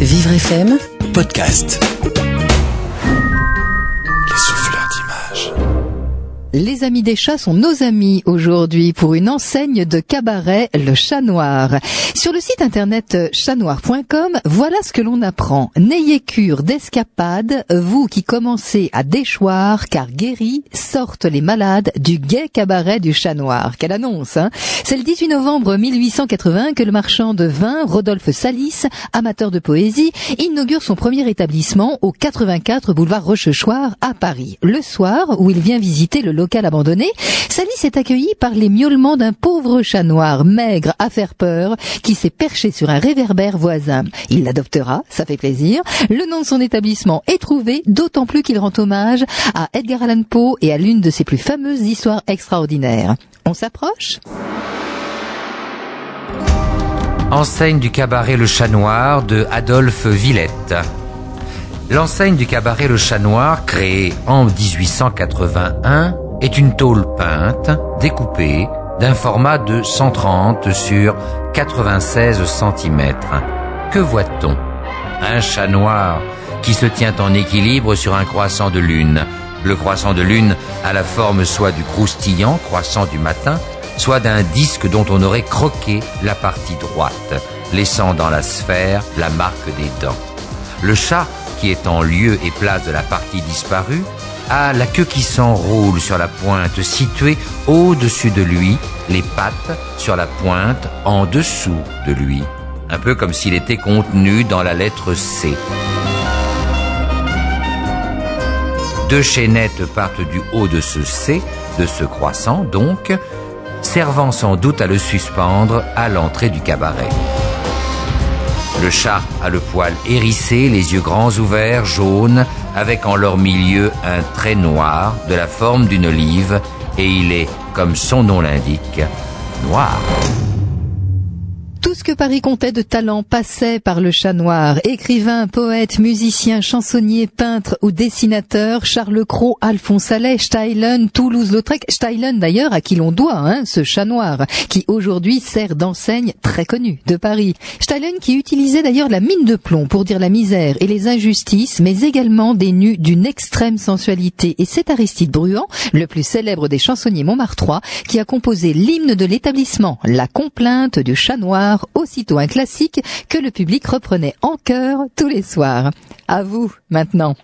Vivre FM Podcast. Les amis des chats sont nos amis aujourd'hui pour une enseigne de cabaret Le Chat Noir. Sur le site internet chatnoir.com, voilà ce que l'on apprend. N'ayez cure d'escapade, vous qui commencez à déchoir, car guéris sortent les malades du gai cabaret du Chat Noir. Quelle annonce, hein C'est le 18 novembre 1880 que le marchand de vin, Rodolphe Salis, amateur de poésie, inaugure son premier établissement au 84 boulevard Rochechouart à Paris. Le soir, où il vient visiter le local abandonné, Salis est accueilli par les miaulements d'un pauvre chat noir, maigre, à faire peur, qui s'est perché sur un réverbère voisin. Il l'adoptera, ça fait plaisir. Le nom de son établissement est trouvé, d'autant plus qu'il rend hommage à Edgar Allan Poe et à l'une de ses plus fameuses histoires extraordinaires. On s'approche? Enseigne du cabaret Le Chat Noir de Adolphe Villette. L'enseigne du cabaret Le Chat Noir, créée en 1881, est une tôle peinte, découpée, d'un format de 130 sur 96 cm. Que voit-on? Un chat noir qui se tient en équilibre sur un croissant de lune. Le croissant de lune a la forme soit du croustillant croissant du matin, soit d'un disque dont on aurait croqué la partie droite, laissant dans la sphère la marque des dents. Le chat, qui est en lieu et place de la partie disparue, a la queue qui s'enroule sur la pointe située au-dessus de lui, les pattes sur la pointe en dessous de lui, un peu comme s'il était contenu dans la lettre C. Deux chaînettes partent du haut de ce C, de ce croissant donc, servant sans doute à le suspendre à l'entrée du cabaret. Le chat a le poil hérissé, les yeux grands ouverts, jaunes, avec en leur milieu un trait noir de la forme d'une olive, et il est, comme son nom l'indique, noir. Ce que Paris comptait de talent passait par le chat noir. Écrivain, poète, musicien, chansonnier, peintre ou dessinateur, Charles Cros, Alphonse Allais, Steilen, Toulouse-Lautrec, Steilen d'ailleurs à qui l'on doit hein, ce chat noir, qui aujourd'hui sert d'enseigne très connue de Paris. Steilen qui utilisait d'ailleurs la mine de plomb pour dire la misère et les injustices, mais également des nus d'une extrême sensualité. Et c'est Aristide Bruand, le plus célèbre des chansonniers montmartrois, qui a composé l'hymne de l'établissement, La complainte du chat noir aussitôt un classique que le public reprenait en chœur tous les soirs. À vous, maintenant.